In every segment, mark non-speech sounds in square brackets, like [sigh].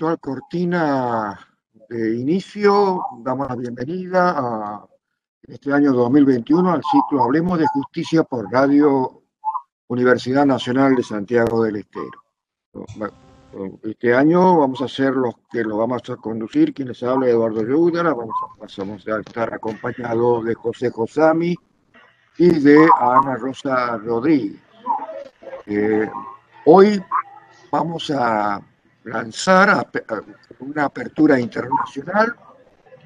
habitual cortina de inicio, damos la bienvenida a este año 2021 al ciclo Hablemos de Justicia por Radio Universidad Nacional de Santiago del Estero. Este año vamos a ser los que lo vamos a conducir, quien les habla Eduardo Yudara, vamos a, vamos a estar acompañados de José Josami y de Ana Rosa Rodríguez. Eh, hoy vamos a lanzar a- a una apertura internacional.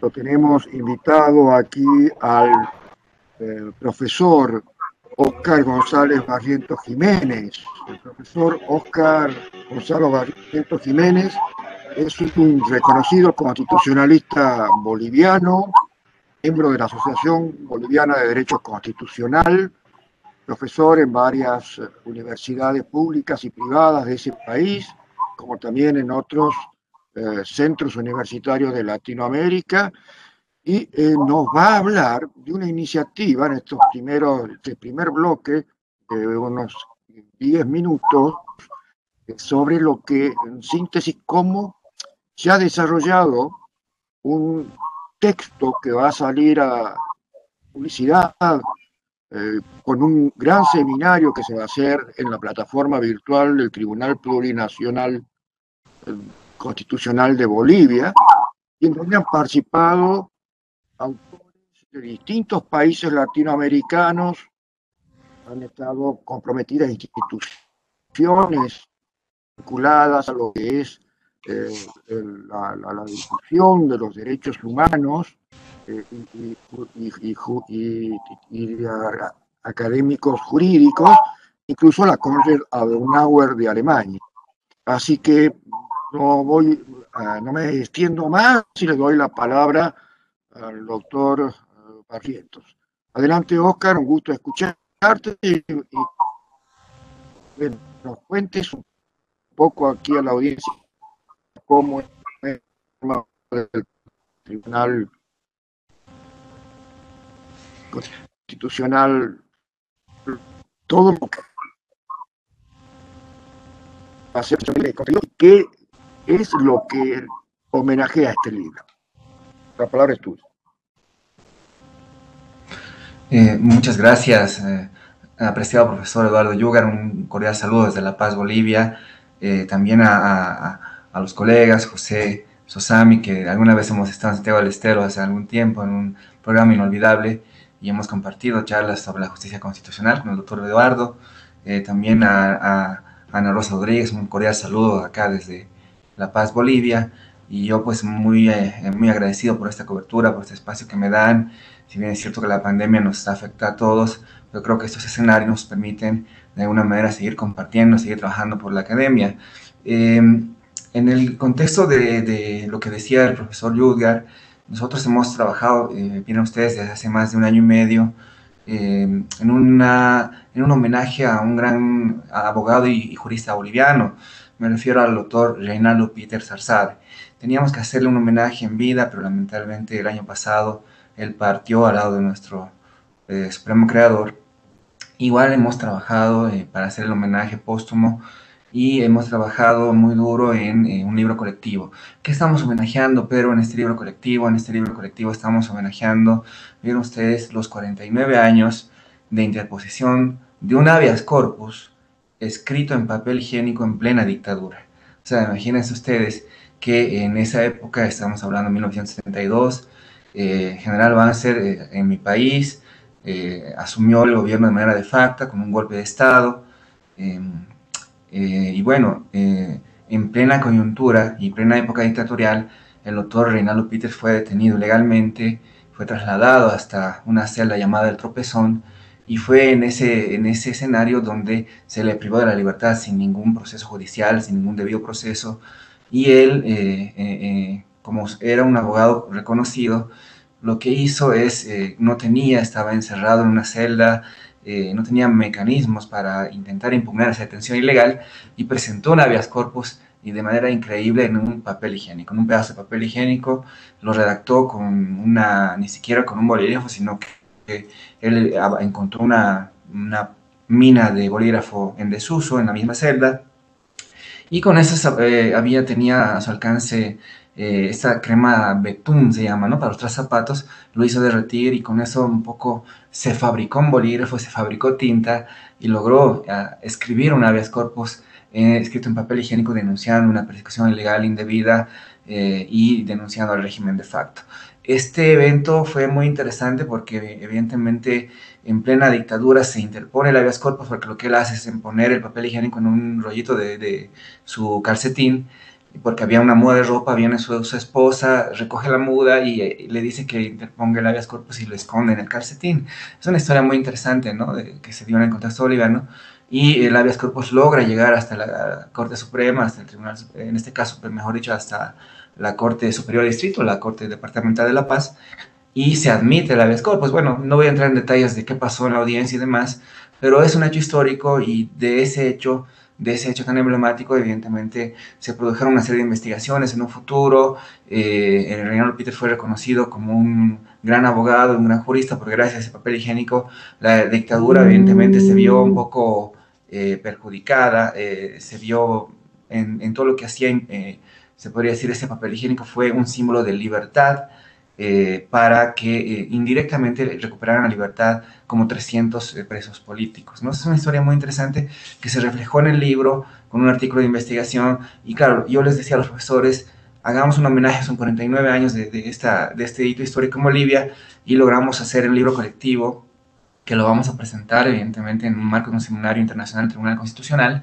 Lo tenemos invitado aquí al eh, profesor Oscar González Barrientos Jiménez. El profesor Oscar Gonzalo Barrientos Jiménez es un reconocido constitucionalista boliviano, miembro de la Asociación Boliviana de Derecho Constitucional, profesor en varias universidades públicas y privadas de ese país, como también en otros eh, centros universitarios de Latinoamérica, y eh, nos va a hablar de una iniciativa en estos primeros, este primer bloque de unos 10 minutos eh, sobre lo que, en síntesis, cómo se ha desarrollado un texto que va a salir a publicidad con un gran seminario que se va a hacer en la plataforma virtual del Tribunal Plurinacional Constitucional de Bolivia, en donde han participado autores de distintos países latinoamericanos, han estado comprometidas instituciones vinculadas a lo que es eh, la, la- difusión de los derechos humanos eh, y, y- y- académicos jurídicos, incluso la Konrad Adenauer de Alemania. Así que no voy, ah, no me extiendo más y le doy la palabra al doctor eh, Barrientos. Adelante, Oscar, un gusto escucharte y, nos cuentes un poco aquí a la audiencia cómo es el tribunal constitucional, todo lo que ¿Qué es lo que homenajea este libro? La palabra es tuya. Eh, muchas gracias, eh, apreciado profesor Eduardo Yugar. Un cordial saludo desde La Paz, Bolivia. Eh, también a, los colegas, José Sosami, que alguna vez hemos estado en Santiago del Estero hace algún tiempo en un programa inolvidable y hemos compartido charlas sobre la justicia constitucional con el doctor Eduardo. también a Ana Rosa Rodríguez, un cordial saludo acá desde La Paz, Bolivia. Y yo pues muy, eh, muy agradecido por esta cobertura, por este espacio que me dan. Si bien es cierto que la pandemia nos afecta a todos, yo creo que estos escenarios nos permiten de alguna manera seguir compartiendo, seguir trabajando por la academia. Em, en el contexto de, lo que decía el profesor Yudgar, nosotros hemos trabajado, eh, vienen ustedes desde hace más de un año y medio, em, en una en un homenaje a un gran abogado y, jurista boliviano. Me refiero al doctor Reinaldo Peter Zarzade. Teníamos que hacerle un homenaje en vida, pero lamentablemente el año pasado él partió al lado de nuestro eh, supremo creador. Igual hemos trabajado eh, para hacer el homenaje póstumo y hemos trabajado muy duro en eh, un libro colectivo. ¿Qué estamos homenajeando, pero en este libro colectivo? En este libro colectivo estamos homenajeando, vieron ustedes, los 49 años de interposición de un habeas corpus escrito en papel higiénico en plena dictadura. O sea, imagínense ustedes que en esa época, estamos hablando de 1972, eh, General Banzer eh, en mi país eh, asumió el gobierno de manera de facto, con un golpe de Estado. Em, y bueno, en plena coyuntura y plena época dictatorial, el doctor Reinaldo Peters fue detenido legalmente, fue trasladado hasta una celda llamada El Tropezón, y fue en ese, en ese escenario donde se le privó de la libertad sin ningún proceso judicial, sin ningún debido proceso, y él, eh, eh, eh, como era un abogado reconocido, lo que hizo es, no tenía, estaba encerrado en una celda, no tenía mecanismos para intentar impugnar esa detención ilegal, y presentó un habeas corpus y de manera increíble en un papel higiénico, en un pedazo de papel higiénico, lo redactó con una, ni siquiera con un bolígrafo, sino que él encontró una, mina de bolígrafo en desuso en la misma celda y con eso eh, había, tenía a su alcance eh, esta crema betún se llama, ¿no? Para los zapatos, lo hizo derretir y con eso un poco se fabricó un bolígrafo, se fabricó tinta y logró ah, escribir un habeas corpus eh, escrito en papel higiénico denunciando una persecución ilegal indebida y denunciando al régimen de facto. Este evento fue muy interesante porque evidentemente en plena dictadura se interpone el habeas corpus porque lo que él hace es poner el papel higiénico en un rollito de, su calcetín porque había una muda de ropa, viene su, esposa, recoge la muda y, le dice que interponga el habeas corpus y lo esconde en el calcetín. Es una historia muy interesante, ¿no? que se dio en el contexto boliviano y el habeas corpus logra llegar hasta la Corte Suprema, hasta el Tribunal, en este caso, mejor dicho, hasta la Corte Superior de Distrito, la Corte Departamental de La Paz, y se admite el habeas corpus. Bueno, no voy a entrar en detalles de qué pasó en la audiencia y demás, pero es un hecho histórico y de ese hecho, de ese hecho tan emblemático, evidentemente se produjeron una serie de investigaciones en un futuro. Eh, el Reinaldo Peter fue reconocido como un gran abogado, un gran jurista, porque gracias a ese papel higiénico la dictadura evidentemente se vio un poco eh, perjudicada, eh, se vio en, en, todo lo que hacía eh, se podría decir, ese papel higiénico fue un símbolo de libertad eh, para que eh, indirectamente recuperaran la libertad como 300 eh, presos políticos. ¿no? Es una historia muy interesante que se reflejó en el libro con un artículo de investigación y claro, yo les decía a los profesores, hagamos un homenaje a sus 49 años de, esta, de este hito histórico en Bolivia y logramos hacer el libro colectivo que lo vamos a presentar evidentemente en un marco de un seminario internacional del Tribunal Constitucional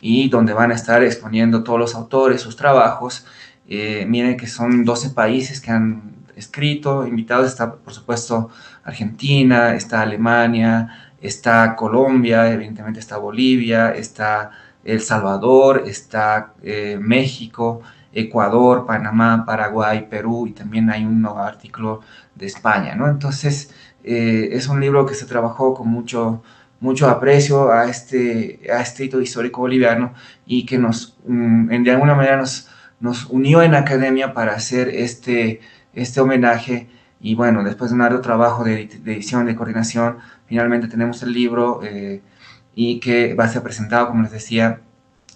y donde van a estar exponiendo todos los autores, sus trabajos. Eh, miren que son 12 países que han escrito, invitados está por supuesto Argentina, está Alemania, está Colombia, evidentemente está Bolivia, está El Salvador, está eh, México, Ecuador, Panamá, Paraguay, Perú y también hay un artículo de España, ¿no? Entonces eh, es un libro que se trabajó con mucho mucho aprecio a este, a este hito histórico boliviano y que nos, mm, de alguna manera nos, nos unió en academia para hacer este, este homenaje. Y bueno, después de un arduo trabajo de, edición, de coordinación, finalmente tenemos el libro eh, y que va a ser presentado, como les decía,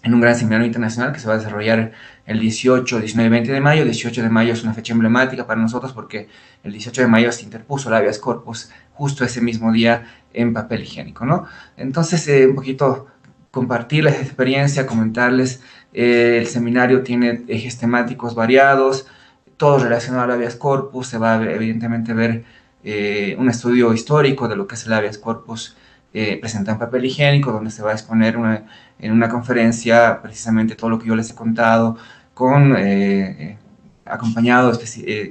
en un gran seminario internacional que se va a desarrollar el 18, 19 y 20 de mayo. El 18 de mayo es una fecha emblemática para nosotros porque el 18 de mayo se interpuso el habeas corpus justo ese mismo día en papel higiénico, ¿no? Entonces, eh, un poquito compartirles experiencia, comentarles, eh, el seminario tiene ejes temáticos variados, todo relacionado al habeas corpus, se va a evidentemente ver eh, un estudio histórico de lo que es el habeas corpus eh, presentado en papel higiénico, donde se va a exponer en una conferencia precisamente todo lo que yo les he contado, con, eh, acompañado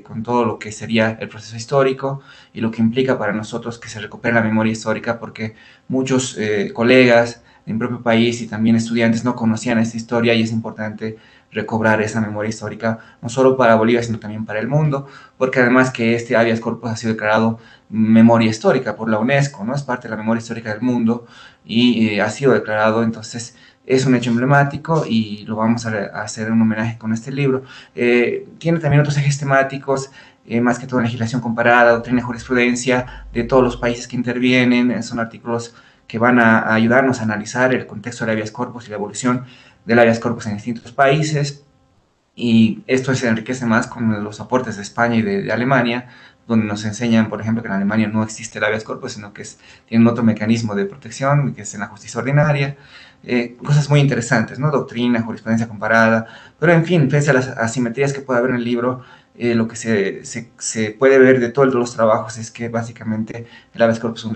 con todo lo que sería el proceso histórico y lo que implica para nosotros que se recupere la memoria histórica, porque muchos colegas en propio país y también estudiantes no conocían esta historia y es importante recobrar esa memoria histórica, no solo para Bolivia, sino también para el mundo, porque además que este habeas corpus ha sido declarado memoria histórica por la UNESCO, ¿no? Es parte de la memoria histórica del mundo y eh, ha sido declarado, entonces es un hecho emblemático y lo vamos a, hacer en un homenaje con este libro. Eh, tiene también otros ejes temáticos, eh, más que todo legislación comparada, doctrina y jurisprudencia de todos los países que intervienen, son artículos que van a, ayudarnos a analizar el contexto del habeas corpus y la evolución del habeas corpus en distintos países. Y esto se enriquece más con los aportes de España y de, Alemania, donde nos enseñan, por ejemplo, que en Alemania no existe el habeas corpus, sino que tienen otro mecanismo de protección, que es en la justicia ordinaria. Eh, cosas muy interesantes, ¿no? Doctrina, jurisprudencia comparada, pero en fin, pese a las asimetrías que puede haber en el libro, eh, lo que se, puede ver de todos los trabajos es que básicamente el habeas corpus es un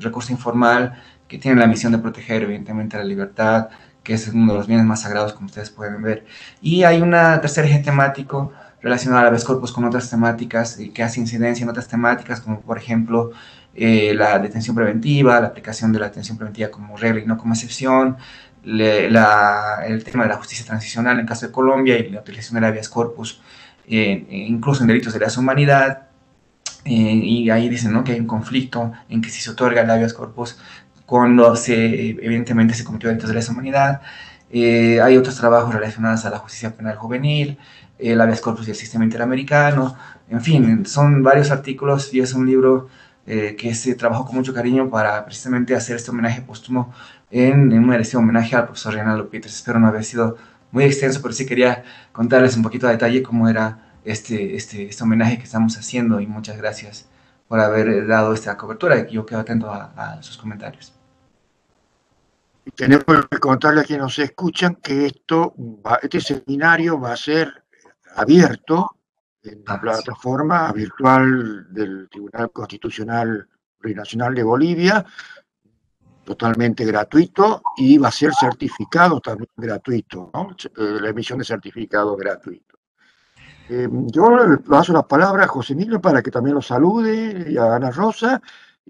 recurso informal que tiene la misión de proteger evidentemente la libertad, que es uno de los bienes más sagrados como ustedes pueden ver. Y hay una tercer eje temático relacionado a habeas corpus con otras temáticas y que hace incidencia en otras temáticas, como por ejemplo eh, la detención preventiva, la aplicación de la detención preventiva como regla y no como excepción, la, el tema de la justicia transicional en el caso de Colombia y la utilización del habeas corpus eh, incluso en delitos de la humanidad, eh, y ahí dicen ¿no? que hay un conflicto en que si se otorga el habeas corpus cuando se, evidentemente se cometió delitos de la humanidad. Eh, hay otros trabajos relacionados a la justicia penal juvenil, el habeas corpus y el sistema interamericano, en fin, son varios artículos y es un libro que se trabajó con mucho cariño para precisamente hacer este homenaje póstumo en, en un merecido homenaje al profesor Reinaldo Peters. Espero no haber sido muy extenso, pero sí quería contarles un poquito a detalle cómo era este, este, este homenaje que estamos haciendo y muchas gracias por haber dado esta cobertura. Yo quedo atento a, sus comentarios. Y tenemos que contarle a quienes nos escuchan que esto este seminario va a ser abierto en la ah, plataforma virtual del Tribunal Constitucional Plurinacional de Bolivia totalmente gratuito y va a ser certificado también gratuito, ¿no? Eh, la emisión de certificado gratuito. Eh, yo le paso la palabra a José Emilio para que también lo salude y a Ana Rosa,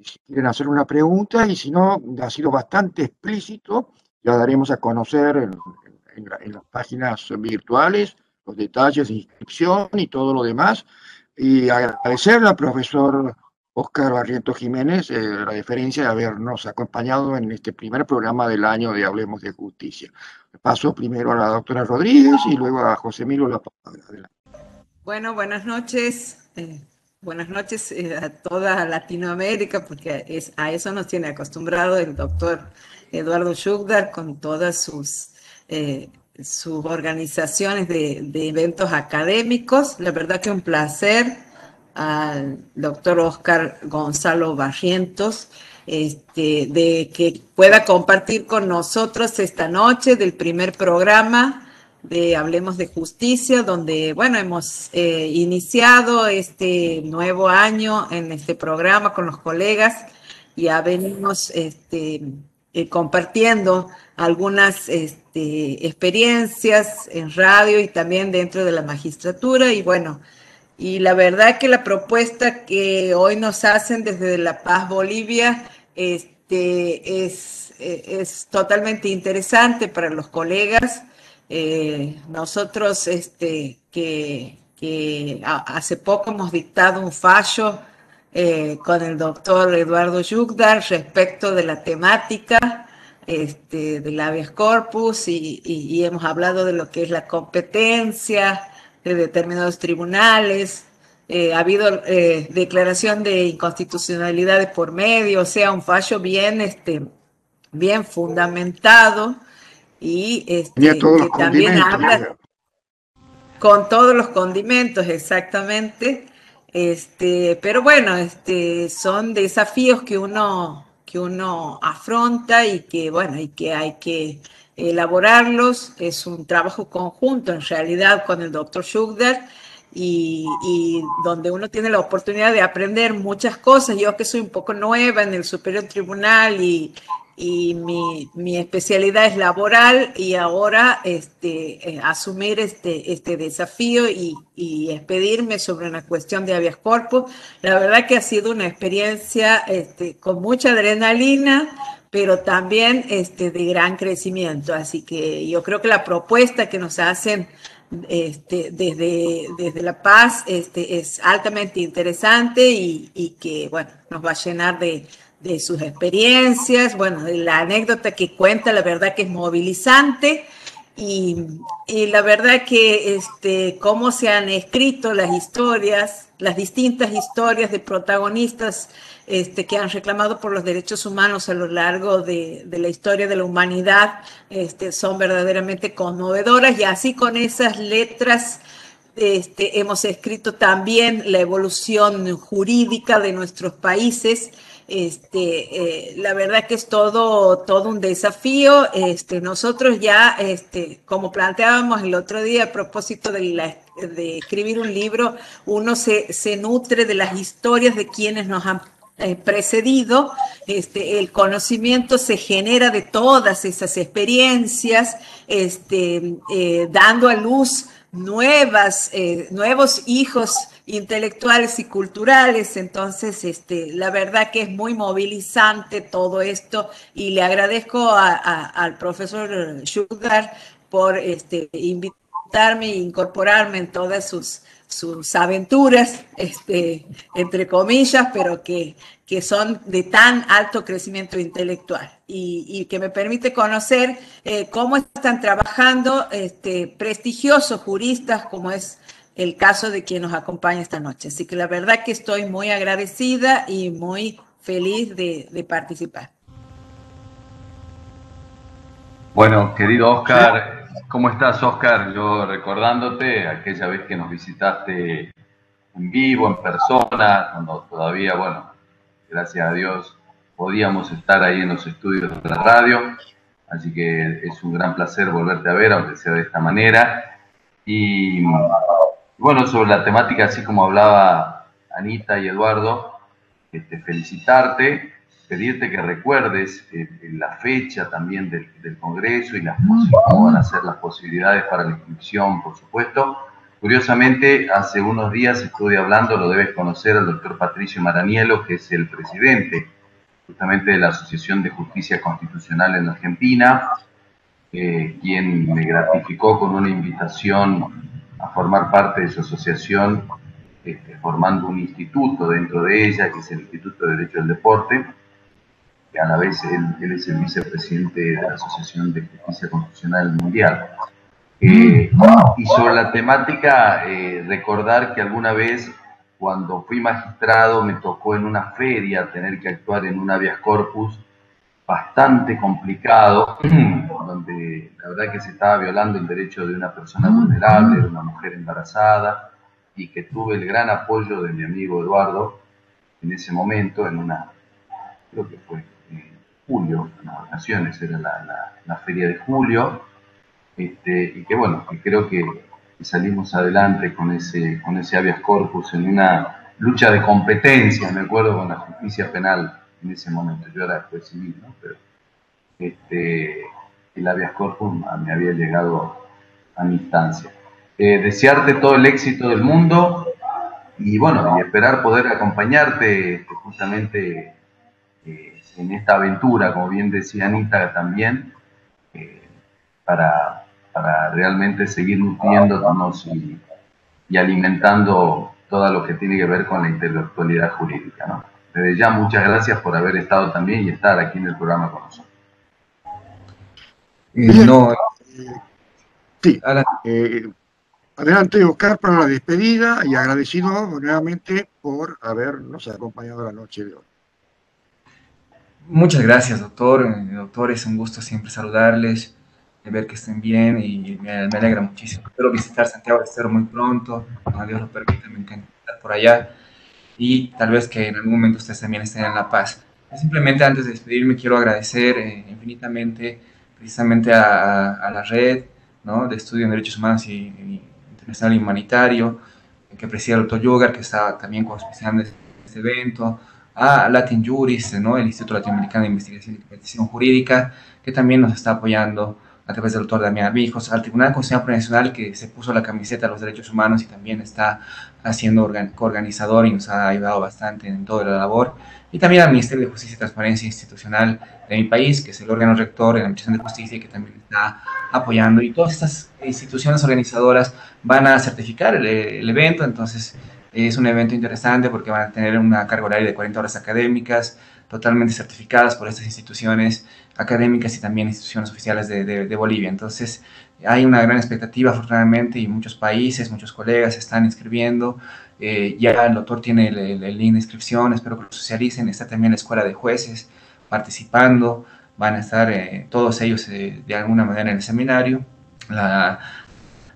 si quieren hacer una pregunta, y si no, ha sido bastante explícito, ya daremos a conocer en, en las páginas virtuales los detalles de inscripción y todo lo demás. Y agradecerle al profesor Oscar Barrientos Jiménez, eh, la diferencia de habernos acompañado en este primer programa del año de Hablemos de Justicia. Paso primero a la doctora Rodríguez y luego a José Milo La palabra. Bueno, buenas noches. Eh, buenas noches eh, a toda Latinoamérica, porque es, a eso nos tiene acostumbrado el doctor Eduardo Schugdar con todas sus, sus organizaciones de, de eventos académicos. La verdad que un placer al doctor Oscar Gonzalo Barrientos, este, de que pueda compartir con nosotros esta noche del primer programa de Hablemos de Justicia, donde, bueno, hemos eh, iniciado este nuevo año en este programa con los colegas y ya venimos este, eh, compartiendo algunas este, experiencias en radio y también dentro de la magistratura y bueno, y la verdad que la propuesta que hoy nos hacen desde La Paz, Bolivia, este, es, es totalmente interesante para los colegas. Eh, nosotros este, que, hace poco hemos dictado un fallo eh, con el doctor Eduardo Yugdar respecto de la temática este, del habeas corpus y, hemos hablado de lo que es la competencia, de determinados tribunales, eh, ha habido declaración de inconstitucionalidad de por medio, o sea, un fallo bien, este, bien fundamentado y este, que también habla con todos los condimentos, exactamente. Este, pero bueno, este, son desafíos que uno, que uno afronta y que, bueno, y que hay que elaborarlos. Es un trabajo conjunto, en realidad, con el doctor Schugder y, donde uno tiene la oportunidad de aprender muchas cosas. Yo que soy un poco nueva en el Superior Tribunal y, y mi, mi, especialidad es laboral y ahora este, eh, asumir este, este desafío y, y, expedirme sobre una cuestión de habeas corpus. La verdad que ha sido una experiencia este, con mucha adrenalina, pero también este, de gran crecimiento. Así que yo creo que la propuesta que nos hacen este, desde, desde La Paz este, es altamente interesante y, y que, bueno, nos va a llenar de de sus experiencias, bueno, de la anécdota que cuenta, la verdad que es movilizante y, la verdad que este, cómo se han escrito las historias, las distintas historias de protagonistas este, que han reclamado por los derechos humanos a lo largo de, la historia de la humanidad, este, son verdaderamente conmovedoras y así con esas letras este, hemos escrito también la evolución jurídica de nuestros países este, eh, la verdad que es todo, todo un desafío. Este, nosotros ya, este, como planteábamos el otro día a propósito de, de escribir un libro, uno se, se, nutre de las historias de quienes nos han eh, precedido, este, el conocimiento se genera de todas esas experiencias, este, eh, dando a luz nuevas, nuevos hijos intelectuales y culturales. Entonces, este, la verdad que es muy movilizante todo esto y le agradezco al profesor Sugar por este, invitarme e incorporarme en todas sus, sus aventuras, este, entre comillas, pero que, que son de tan alto crecimiento intelectual y, que me permite conocer eh, cómo están trabajando este, prestigiosos juristas como es el caso de quien nos acompaña esta noche. Así que la verdad que estoy muy agradecida y muy feliz de, participar. Bueno, querido Oscar, ¿cómo estás Oscar? Yo recordándote aquella vez que nos visitaste en vivo, en persona, cuando todavía, bueno, gracias a Dios podíamos estar ahí en los estudios de la radio. Así que es un gran placer volverte a ver, aunque sea de esta manera. Y bueno, sobre la temática, así como hablaba Anita y Eduardo, este, felicitarte, pedirte que recuerdes eh, la fecha también del, Congreso y las cómo van a ser las posibilidades para la inscripción, por supuesto. Curiosamente, hace unos días estuve hablando, lo debes conocer, al doctor Patricio Maranielo, que es el presidente justamente de la Asociación de Justicia Constitucional en Argentina, eh, quien me gratificó con una invitación a formar parte de su asociación, este, formando un instituto dentro de ella, que es el Instituto de Derecho del Deporte, que a la vez él, es el vicepresidente de la Asociación de Justicia Constitucional Mundial. Eh, y sobre la temática, eh, recordar que alguna vez cuando fui magistrado me tocó en una feria tener que actuar en un habeas corpus bastante complicado, donde la verdad que se estaba violando el derecho de una persona vulnerable, de una mujer embarazada, y que tuve el gran apoyo de mi amigo Eduardo en ese momento, en una, creo que fue julio, en las vacaciones, era la, feria de julio, este, y que bueno, creo que, salimos adelante con ese, con habeas corpus en una lucha de competencia, me acuerdo, con la justicia penal en ese momento. Yo era juez civil, ¿no? Pero este, el habeas corpus me había llegado a mi instancia. Eh, desearte todo el éxito del mundo y bueno, y esperar poder acompañarte este, justamente eh, en esta aventura, como bien decía Anita también, eh, para, para, realmente seguir nutriéndonos y, y alimentando todo lo que tiene que ver con la intelectualidad jurídica. ¿no? Desde ya, muchas gracias por haber estado también y estar aquí en el programa con nosotros. Eh, no, sí, eh, adelante, Oscar, para la despedida y agradecido nuevamente por habernos acompañado la noche de hoy. Muchas gracias, doctor. Eh, doctor, es un gusto siempre saludarles, ver que estén bien y me, alegra muchísimo. Espero visitar Santiago de Estero muy pronto, cuando Dios lo permita, me encanta por allá y tal vez que en algún momento ustedes también estén en La Paz. Simplemente antes de despedirme quiero agradecer eh, infinitamente precisamente a, la red ¿no? de estudio en derechos humanos y, internacional y humanitario que preside el doctor Yogar, que está también auspiciando este evento, a Latin Juris, ¿no? el Instituto Latinoamericano de Investigación y Competición Jurídica, que también nos está apoyando a través del doctor Damián Armijos, al Tribunal Constitucional Internacional que se puso la camiseta de los derechos humanos y también está haciendo coorganizador y nos ha ayudado bastante en toda la labor, y también al Ministerio de Justicia y Transparencia Institucional de mi país, que es el órgano rector de la Administración de Justicia y que también está apoyando. Y todas estas instituciones organizadoras van a certificar el evento, entonces es un evento interesante porque van a tener una carga horaria de 40 horas académicas, totalmente certificadas por estas instituciones académicas y también instituciones oficiales de, de, Bolivia. Entonces, hay una gran expectativa, afortunadamente, y muchos países, muchos colegas están inscribiendo. Eh, ya el doctor tiene el, link de inscripción, espero que lo socialicen. Está también la escuela de jueces participando. Van a estar eh, todos ellos eh, de alguna manera en el seminario. La,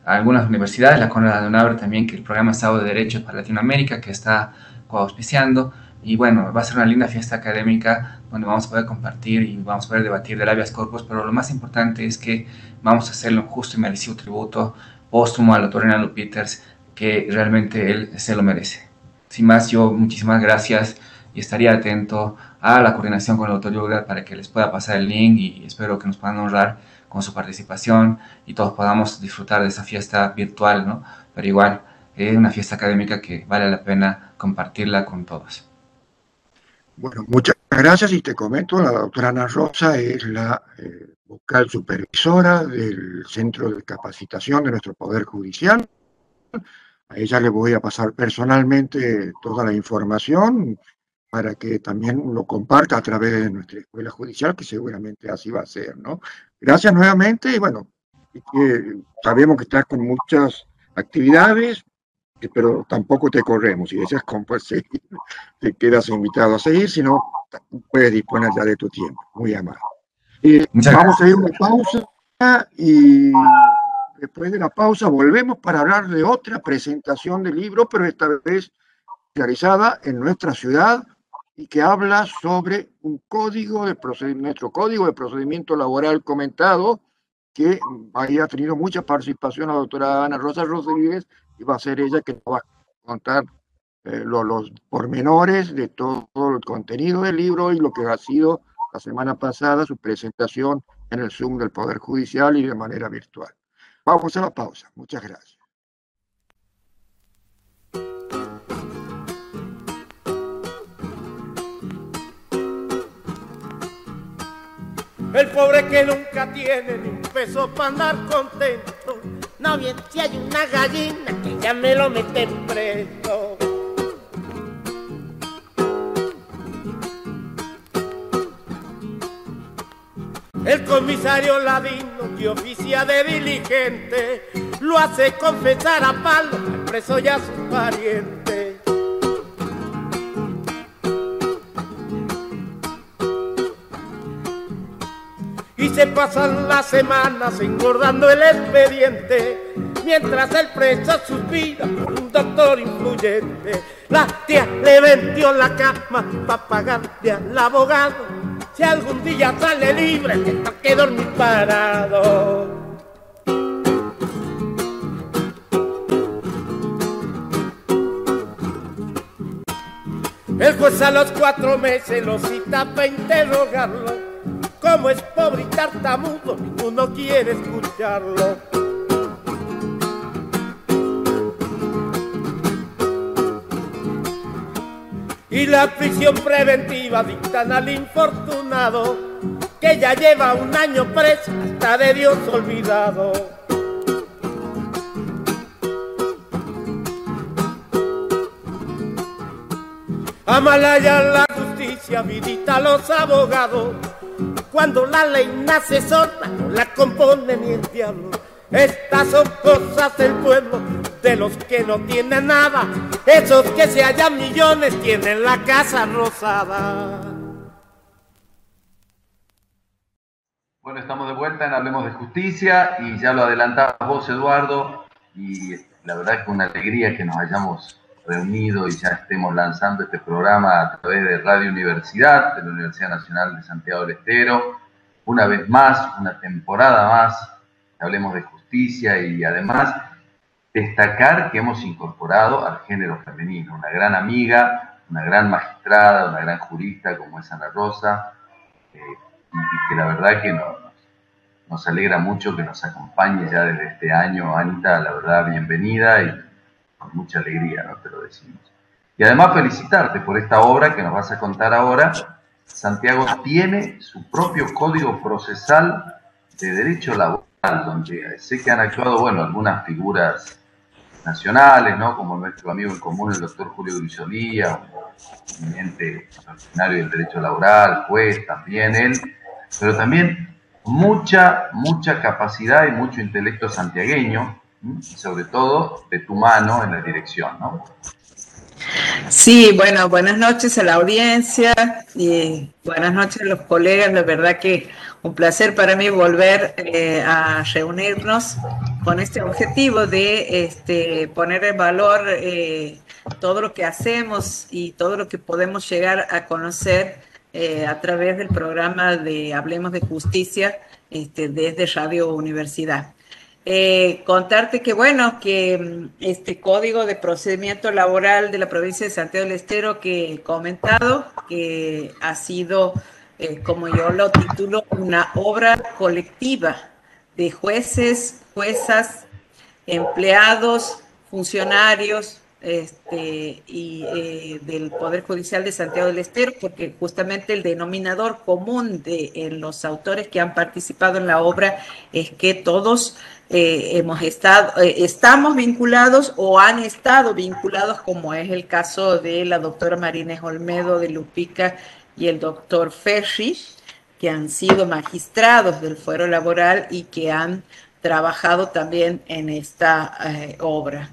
algunas universidades, la Conrad Adenauer también, que el programa Estado de Derecho para Latinoamérica, que está coauspiciando. Y bueno, va a ser una linda fiesta académica donde vamos a poder compartir y vamos a poder debatir del habeas corpus, pero lo más importante es que vamos a hacerle un justo y merecido tributo póstumo al doctor Renato Peters, que realmente él se lo merece. Sin más, yo muchísimas gracias y estaría atento a la coordinación con el Yoga para que les pueda pasar el link y espero que nos puedan honrar con su participación y todos podamos disfrutar de esa fiesta virtual, ¿no? Pero igual es una fiesta académica que vale la pena compartirla con todos. Bueno, muchas gracias y te comento, la doctora Ana Rosa es la eh, vocal supervisora del Centro de Capacitación de nuestro Poder Judicial. A ella le voy a pasar personalmente toda la información para que también lo comparta a través de nuestra escuela judicial, que seguramente así va a ser, ¿no? Gracias nuevamente y bueno, sabemos que estás con muchas actividades, pero tampoco te corremos. Si deseas seguir, te quedas invitado a seguir, si no, puedes disponer ya de tu tiempo. Muy amable. vamos a ir a una pausa y después de la pausa volvemos para hablar de otra presentación del libro, pero esta vez realizada en nuestra ciudad y que habla sobre un código de nuestro código de procedimiento laboral comentado, que había tenido mucha participación la doctora Ana Rosa Rodríguez y va a ser ella que nos va a contar eh, los pormenores de todo el contenido del libro y lo que ha sido la semana pasada su presentación en el Zoom del Poder Judicial y de manera virtual. Vamos a la pausa. Muchas gracias. El pobre que nunca tiene ni un peso para andar contento no bien si hay una gallina que ya me lo meten preso. El comisario ladino que oficia de diligente lo hace confesar a palo al preso y a sus parientes. Se pasan las semanas engordando el expediente mientras el preso suspira por un doctor influyente. La tía le vendió la cama para pagarle al abogado. Si algún día sale libre, tendrá que dormir parado. El juez a los cuatro meses lo cita para interrogarlo como es pobre y tartamudo, ninguno quiere escucharlo. Y la prisión preventiva dictan al infortunado, que ya lleva un año preso, hasta de Dios olvidado. Amalaya la justicia, vidita a los abogados cuando la ley nace sorda, no la compone ni el diablo. Estas son cosas del pueblo, de los que no tienen nada. Esos que se hallan millones tienen la casa rosada. Bueno, estamos de vuelta en Hablemos de Justicia y ya lo adelantabas vos, Eduardo, y la verdad es que una alegría que nos hayamos reunido y ya estemos lanzando este programa a través de Radio Universidad, de la Universidad Nacional de Santiago del Estero, una vez más, una temporada más, hablemos de justicia y además destacar que hemos incorporado al género femenino, una gran amiga, una gran magistrada, una gran jurista como es Ana Rosa, eh, y que la verdad que nos, nos alegra mucho que nos acompañe ya desde este año, Anita, la verdad, bienvenida y con mucha alegría, ¿no? Te lo decimos. Y además felicitarte por esta obra que nos vas a contar ahora. Santiago tiene su propio código procesal de derecho laboral, donde sé que han actuado, bueno, algunas figuras nacionales, ¿no? Como nuestro amigo en común, el doctor Julio Grisolía, un eminente funcionario del derecho laboral, juez, también él, pero también mucha, mucha capacidad y mucho intelecto santiagueño, sobre todo de tu mano en la dirección, ¿no? Sí, bueno, buenas noches a la audiencia y buenas noches a los colegas. La verdad que un placer para mí volver eh, a reunirnos con este objetivo de este, poner en valor eh, todo lo que hacemos y todo lo que podemos llegar a conocer eh, a través del programa de Hablemos de Justicia este, desde Radio Universidad. Eh, contarte que, bueno, que mm, este código de procedimiento laboral de la provincia de Santiago del Estero que he comentado, que ha sido, eh, como yo lo titulo, una obra colectiva de jueces, juezas, empleados, funcionarios este, y eh, del Poder Judicial de Santiago del Estero, porque justamente el denominador común de los autores que han participado en la obra es que todos eh, hemos estado, eh, estamos vinculados o han estado vinculados, como es el caso de la doctora Marínez Olmedo de Lupica y el doctor Ferri, que han sido magistrados del fuero laboral y que han trabajado también en esta eh, obra.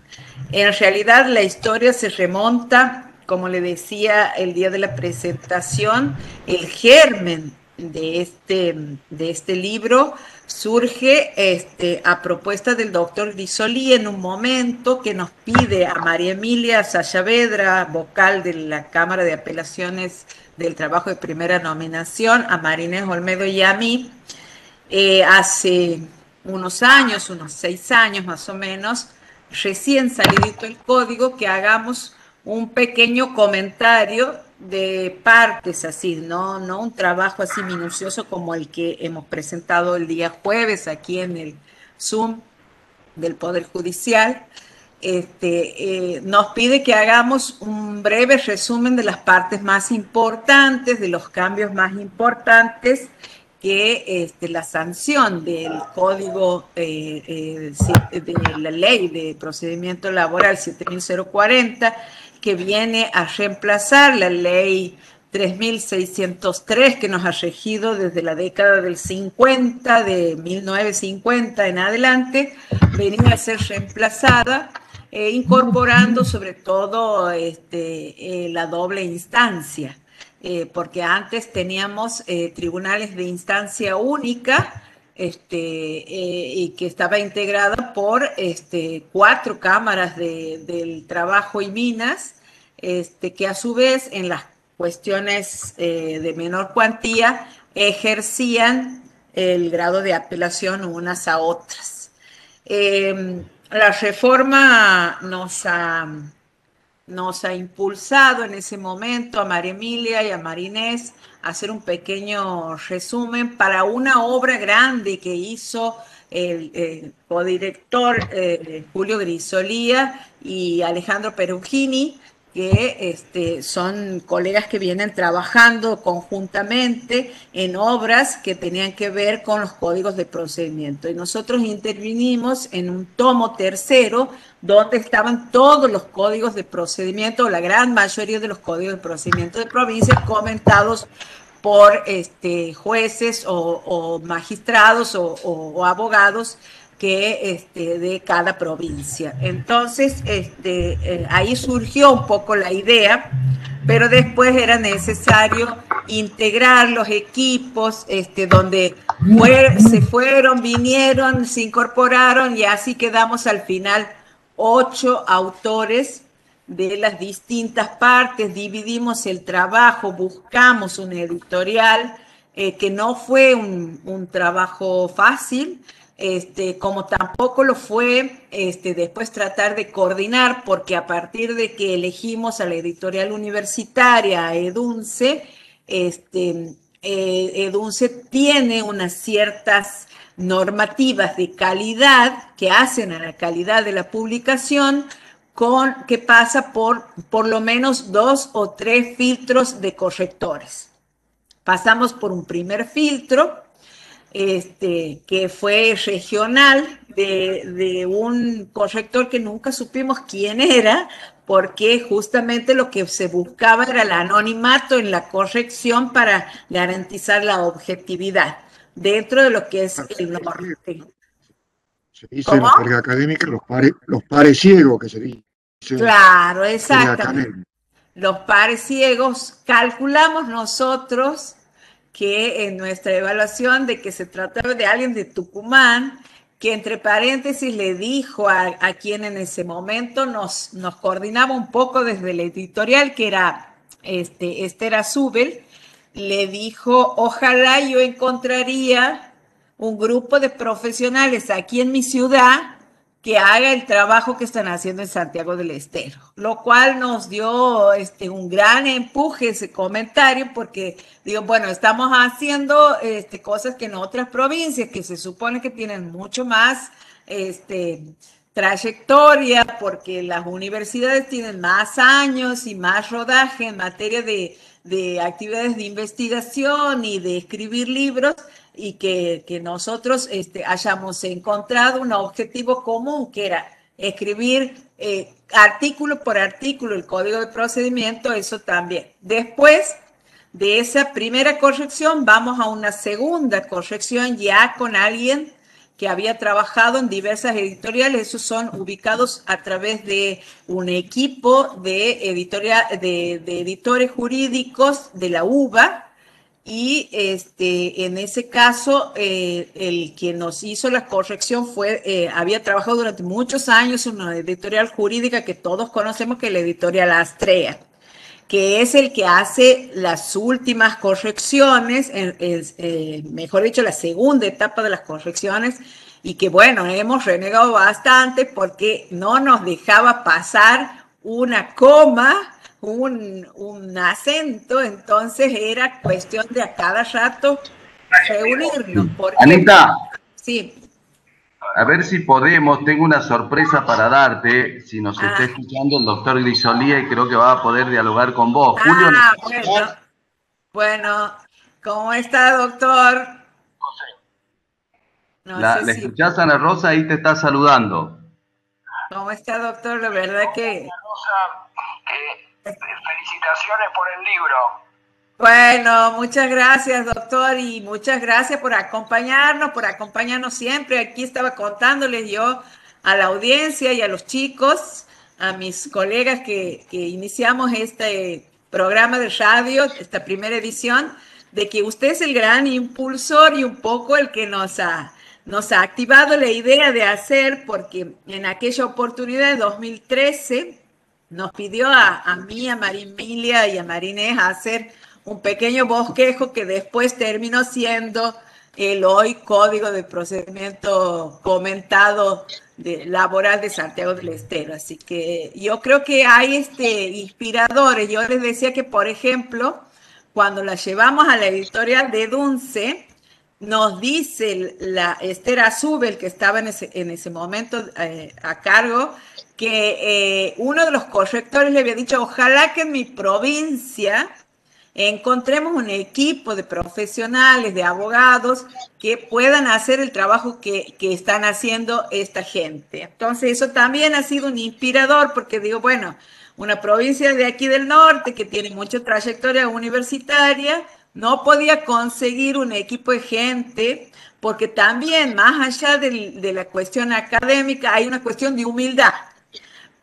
En realidad la historia se remonta, como le decía el día de la presentación, el germen de este, de este libro surge este, a propuesta del doctor Disoli en un momento que nos pide a María Emilia Sayavedra, vocal de la Cámara de Apelaciones del Trabajo de Primera Nominación, a Marínez Olmedo y a mí, eh, hace unos años, unos seis años más o menos, recién salidito el código, que hagamos un pequeño comentario de partes así, ¿no? no un trabajo así minucioso como el que hemos presentado el día jueves aquí en el Zoom del Poder Judicial. Este, eh, nos pide que hagamos un breve resumen de las partes más importantes, de los cambios más importantes que este, la sanción del código eh, eh, de la ley de procedimiento laboral 7040 que viene a reemplazar la ley 3603 que nos ha regido desde la década del 50, de 1950 en adelante, venía a ser reemplazada, eh, incorporando sobre todo este, eh, la doble instancia, eh, porque antes teníamos tribunales de instancia única, este, y que estaba integrada por este, cuatro cámaras de, del trabajo y minas, este, que a su vez en las cuestiones eh, de menor cuantía ejercían el grado de apelación unas a otras. Em, la reforma nos ha, nos ha impulsado en ese momento a María Emilia y a Marinés a hacer un pequeño resumen para una obra grande que hizo el, codirector eh, Julio Grisolía y Alejandro Perugini, que este, son colegas que vienen trabajando conjuntamente en obras que tenían que ver con los códigos de procedimiento. Y nosotros intervinimos en un tomo tercero donde estaban todos los códigos de procedimiento, la gran mayoría de los códigos de procedimiento de provincias comentados por este, jueces o, magistrados o abogados que este, de cada provincia. Entonces, este, eh, ahí surgió un poco la idea, pero después era necesario integrar los equipos, donde se fueron, vinieron, se incorporaron y así quedamos al final ocho autores de las distintas partes, dividimos el trabajo, buscamos un editorial eh, que no fue un, un trabajo fácil, este, como tampoco lo fue este, después tratar de coordinar, porque a partir de que elegimos a la editorial universitaria, Edunce, este, eh, Edunce tiene unas ciertas normativas de calidad que hacen a la calidad de la publicación, con, que pasa por por lo menos dos o tres filtros de correctores. Pasamos por un primer filtro, este, que fue regional de, un corrector que nunca supimos quién era, porque justamente lo que se buscaba era el anonimato en la corrección para garantizar la objetividad dentro de lo que es el norte. Se dice en la carga académica los pares, los pares ciegos que se dice. Claro, exacto. Los pares ciegos calculamos nosotros que en nuestra evaluación de que se trataba de alguien de Tucumán, que entre paréntesis le dijo a, quien en ese momento nos, nos coordinaba un poco desde la editorial, que era este, Esther Azubel, le dijo, ojalá yo encontraría un grupo de profesionales aquí en mi ciudad que haga el trabajo que están haciendo en Santiago del Estero, lo cual nos dio este, un gran empuje ese comentario porque digo, bueno, estamos haciendo este, cosas que en otras provincias que se supone que tienen mucho más este, trayectoria porque las universidades tienen más años y más rodaje en materia de, de actividades de investigación y de escribir libros y que, nosotros este, hayamos encontrado un objetivo común que era escribir eh, artículo por artículo el código de procedimiento, eso también. Después de esa primera corrección vamos a una segunda corrección ya con alguien que había trabajado en diversas editoriales, esos son ubicados a través de un equipo de, editorial, de, de editores jurídicos de la UBA, y este, en ese caso, eh, el que nos hizo la corrección fue, eh, había trabajado durante muchos años en una editorial jurídica que todos conocemos, que es la editorial Astrea, que es el que hace las últimas correcciones, eh, mejor dicho, la segunda etapa de las correcciones, y que bueno, hemos renegado bastante porque no nos dejaba pasar una coma un, un acento, entonces era cuestión de a cada rato reunirnos. Porque, Anita. Sí. A ver si podemos, tengo una sorpresa para darte, si nos está Ah. escuchando el doctor Grisolía y creo que va a poder dialogar con vos. Julio, Ah, ¿nos bueno. ¿cómo está, doctor? No La, sé ¿La si- escuchás, Ana Rosa? Ahí te está saludando. ¿Cómo está, doctor? La verdad que... felicitaciones por el libro. Bueno, muchas gracias, doctor, y muchas gracias por acompañarnos, por acompañarnos siempre. Aquí estaba contándoles yo a la audiencia y a los chicos, a mis colegas que, iniciamos este programa de radio, esta primera edición, de que usted es el gran impulsor y un poco el que nos ha, nos ha activado la idea de hacer, porque en aquella oportunidad de 2013 nos pidió a, a mí, a María Emilia y a Marinés hacer un pequeño bosquejo que después terminó siendo el hoy código de procedimiento comentado de, laboral de Santiago del Estero. Así que yo creo que hay este, inspiradores. Yo les decía que, por ejemplo, cuando la llevamos a la editorial de Dunce, nos dice la Esther Azubel, que estaba en ese, en ese momento eh, a cargo, que eh, uno de los correctores le había dicho, ojalá que en mi provincia encontremos un equipo de profesionales, de abogados, que puedan hacer el trabajo que, que, están haciendo esta gente. Entonces, eso también ha sido un inspirador, porque digo, bueno, una provincia de aquí del norte que tiene mucha trayectoria universitaria, no podía conseguir un equipo de gente, porque también, más allá de, de la cuestión académica, hay una cuestión de humildad,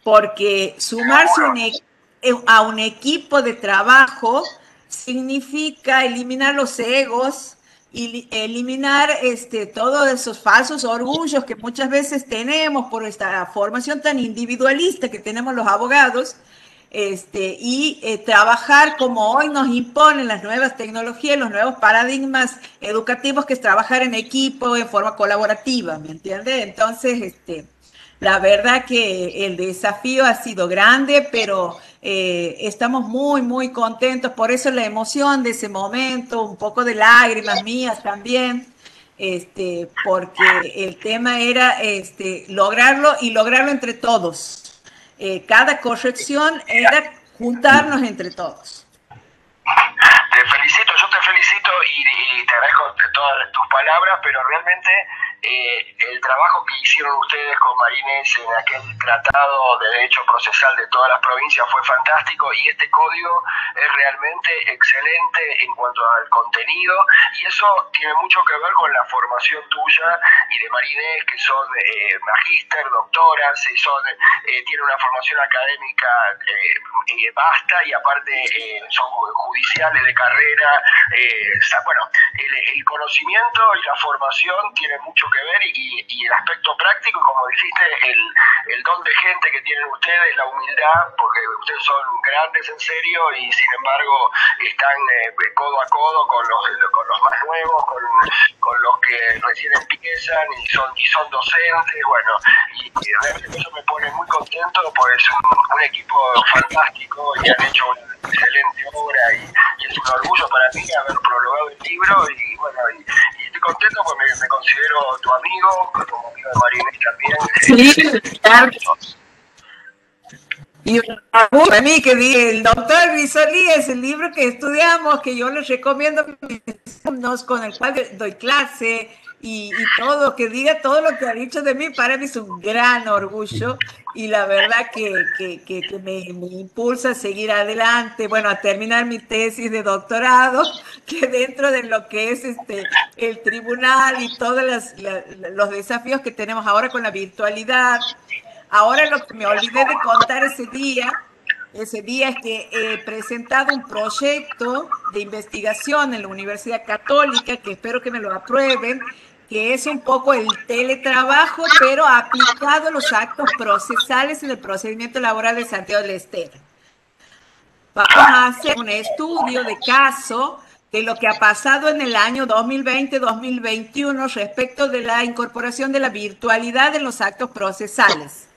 porque sumarse un, e, a un equipo de trabajo significa eliminar los egos, y eliminar este, todos esos falsos orgullos que muchas veces tenemos por esta formación tan individualista que tenemos los abogados, este, y eh, trabajar como hoy nos imponen las nuevas tecnologías, los nuevos paradigmas educativos, que es trabajar en equipo, en forma colaborativa, ¿me entiendes? Entonces, este, la verdad que el desafío ha sido grande, pero eh, estamos muy, muy contentos, por eso la emoción de ese momento, un poco de lágrimas mías también, este, porque el tema era este, lograrlo y lograrlo entre todos. Eh, cada corrección era juntarnos entre todos. Te felicito, yo te felicito y, y te agradezco todas tus palabras, pero realmente eh, el trabajo que hicieron ustedes con Marinés en aquel tratado de derecho procesal de todas las provincias fue fantástico y este código es realmente excelente en cuanto al contenido y eso tiene mucho que ver con la formación tuya y de Marinés que son eh, magíster, doctoras, y son, eh, tienen una formación académica eh, vasta y aparte son judiciales de carrera. bueno, el, conocimiento y la formación tienen mucho que ver y, el aspecto práctico, como dijiste, el, el, don de gente que tienen ustedes, la humildad, porque ustedes son grandes en serio y sin embargo están eh, codo a codo con los, con los más nuevos, con, con, los que recién empiezan y son, y son docentes, bueno, y, realmente eso me pone muy contento, pues es un, equipo fantástico y han hecho una excelente obra y, es un orgullo para mí haber prologado el libro y bueno, y, estoy contento porque me, considero tu amigo, como amigo de Marinés también. Sí, claro. Y para mí que el doctor Risolí es el libro que estudiamos, que yo les recomiendo con el cual doy clase y, todo, que diga todo lo que ha dicho de mí, para mí es un gran orgullo y la verdad que, que, me, impulsa a seguir adelante, bueno, a terminar mi tesis de doctorado, [laughs] que dentro de lo que es este, el tribunal y todos los desafíos que tenemos ahora con la virtualidad. Ahora lo que me olvidé de contar ese día ese día es que he presentado un proyecto de investigación en la Universidad Católica, que espero que me lo aprueben, que es un poco el teletrabajo, pero aplicado a los actos procesales en el procedimiento laboral de Santiago del Estero. Vamos a hacer un estudio de caso de lo que ha pasado en el año 2020-2021 respecto de la incorporación de la virtualidad en los actos procesales.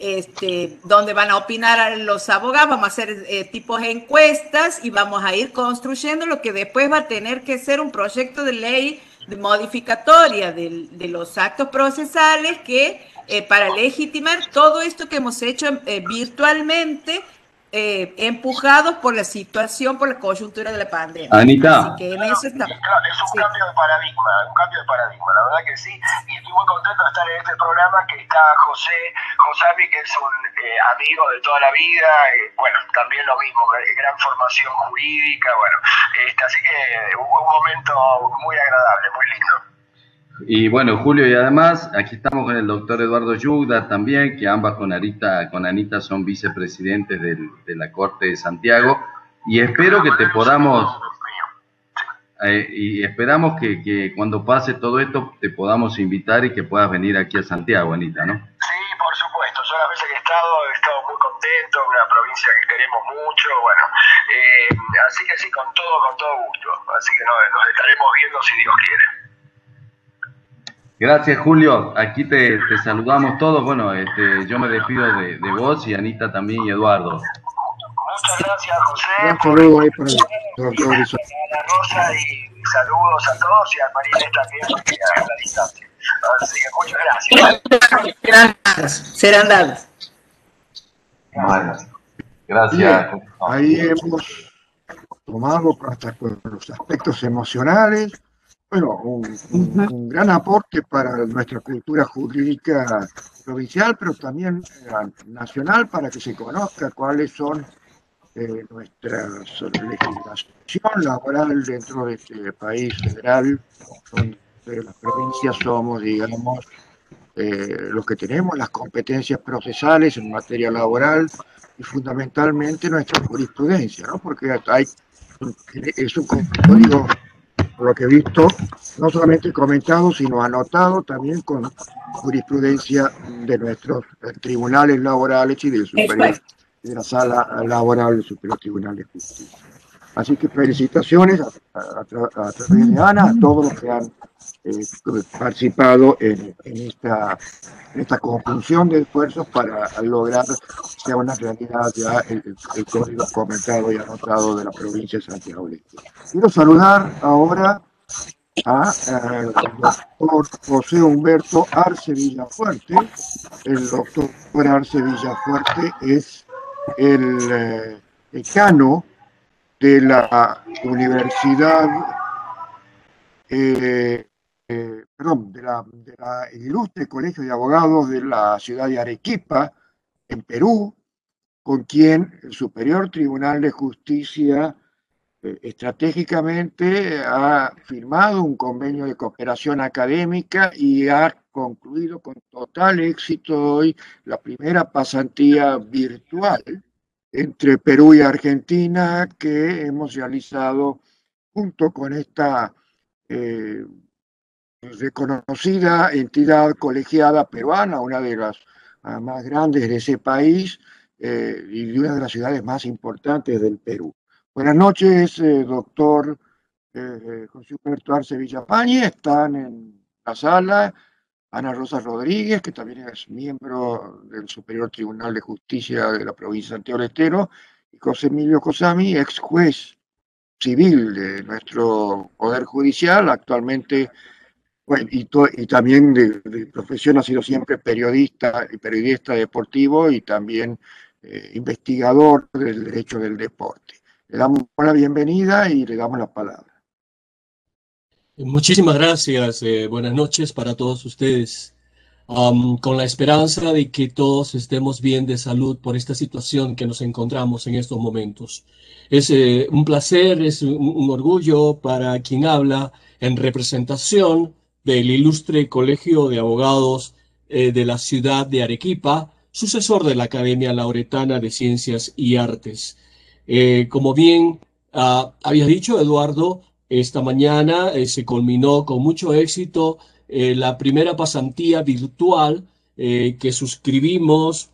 Este, donde van a opinar los abogados, vamos a hacer eh, tipos de encuestas y vamos a ir construyendo lo que después va a tener que ser un proyecto de ley modificatoria de, de los actos procesales que eh, para legitimar todo esto que hemos hecho eh, virtualmente eh, empujados por la situación, por la coyuntura de la pandemia. Anita. es un cambio de paradigma, un cambio de paradigma, la verdad que sí. Y estoy muy contento de estar en este programa que está José, Josami, que es un eh, amigo de toda la vida, bueno, también lo mismo, gran formación jurídica, bueno, este, así que un, un momento muy agradable, muy lindo. Y bueno, Julio, y además aquí estamos con el doctor Eduardo Yugda también, que ambas con Anita, con Anita son vicepresidentes del, de la Corte de Santiago. Y espero que te podamos, eh, y esperamos que, que, cuando pase todo esto te podamos invitar y que puedas venir aquí a Santiago, Anita, ¿no? Sí, por supuesto. Yo las veces que he estado, he estado muy contento, una provincia que queremos mucho, bueno, eh, así que sí, con todo, con todo gusto. Así que nos estaremos viendo si Dios quiere. Gracias, Julio. Aquí te, saludamos todos. Bueno, este, yo me despido de, vos y Anita también y Eduardo. Muchas gracias, José. Un saludo ahí para el Rosa y saludos a todos y a Marinés también a la distancia. Así que muchas gracias. Serán dados. Bueno, gracias. ahí hemos tomado hasta con los aspectos emocionales bueno, un, gran aporte para nuestra cultura jurídica provincial, pero también eh, nacional, para que se conozca cuáles son eh, nuestra legislación laboral dentro de este país federal, donde las provincias somos, digamos, eh, los que tenemos las competencias procesales en materia laboral y fundamentalmente nuestra jurisprudencia, ¿no? porque hay, es un código, por lo que he visto, no solamente comentado, sino anotado también con jurisprudencia de nuestros tribunales laborales y del superior de la sala laboral del Superior Tribunal de Justicia. Así que felicitaciones a, través de Ana, a todos los que han eh, participado en, esta, esta conjunción de esfuerzos para lograr que sea una realidad ya el, código comentado y anotado de la provincia de Santiago de Estero. Quiero saludar ahora a, al doctor José Humberto Arce Villafuerte. El doctor Arce Villafuerte es el eh, decano de la Universidad, eh, eh, perdón, de la, Ilustre Colegio de Abogados de la ciudad de Arequipa, en Perú, con quien el Superior Tribunal de Justicia estratégicamente ha firmado un convenio de cooperación académica y ha concluido con total éxito hoy la primera pasantía virtual entre Perú y Argentina que hemos realizado junto con esta eh, reconocida entidad colegiada peruana, una de las ah, más grandes de ese país eh, y una de las ciudades más importantes del Perú. Buenas noches, eh, doctor José Humberto Arce Villapañe. Están en la sala Ana Rosa Rodríguez, que también es miembro del Superior Tribunal de Justicia de la provincia de Santiago del Estero, y José Emilio Cosami, ex juez civil de nuestro Poder Judicial, actualmente, y, también de, profesión ha sido siempre periodista y periodista deportivo y también eh, investigador del derecho del deporte. Le damos la bienvenida y le damos la palabra. Muchísimas gracias. Eh, buenas noches para todos ustedes. con la esperanza de que todos estemos bien de salud por esta situación que nos encontramos en estos momentos. Es eh, un placer, es un, orgullo para quien habla en representación del ilustre Colegio de Abogados eh, de la ciudad de Arequipa, sucesor de la Academia Lauretana de Ciencias y Artes. como bien ah, había dicho, Eduardo, esta mañana eh, se culminó con mucho éxito eh, la primera pasantía virtual eh, que suscribimos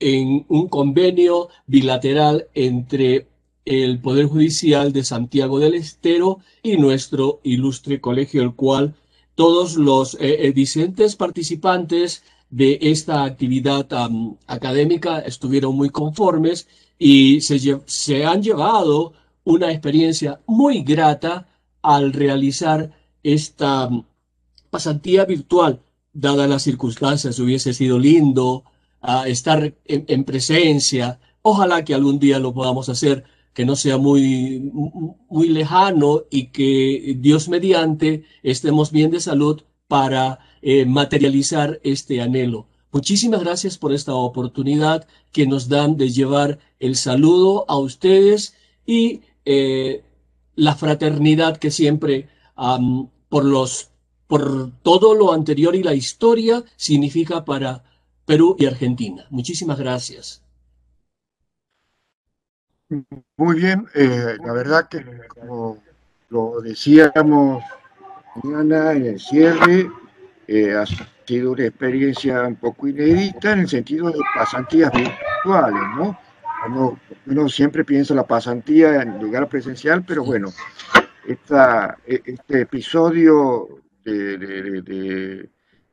en un convenio bilateral entre el Poder Judicial de Santiago del Estero y nuestro ilustre colegio, el cual todos los discentes participantes de esta actividad académica estuvieron muy conformes y se han llevado una experiencia muy grata al realizar esta pasantía virtual, dadas las circunstancias, hubiese sido lindo ah, estar en, presencia. Ojalá que algún día lo podamos hacer, que no sea muy, muy lejano y que Dios mediante estemos bien de salud para eh, materializar este anhelo. Muchísimas gracias por esta oportunidad que nos dan de llevar el saludo a ustedes y eh, la fraternidad que siempre por los por todo lo anterior y la historia significa para Perú y Argentina. Muchísimas gracias. Muy bien, eh, la verdad que como lo decíamos mañana en el cierre, eh, ha sido una experiencia un poco inédita en el sentido de pasantías virtuales, ¿no? Uno, siempre piensa la pasantía en lugar presencial, pero bueno, esta, e, este episodio de,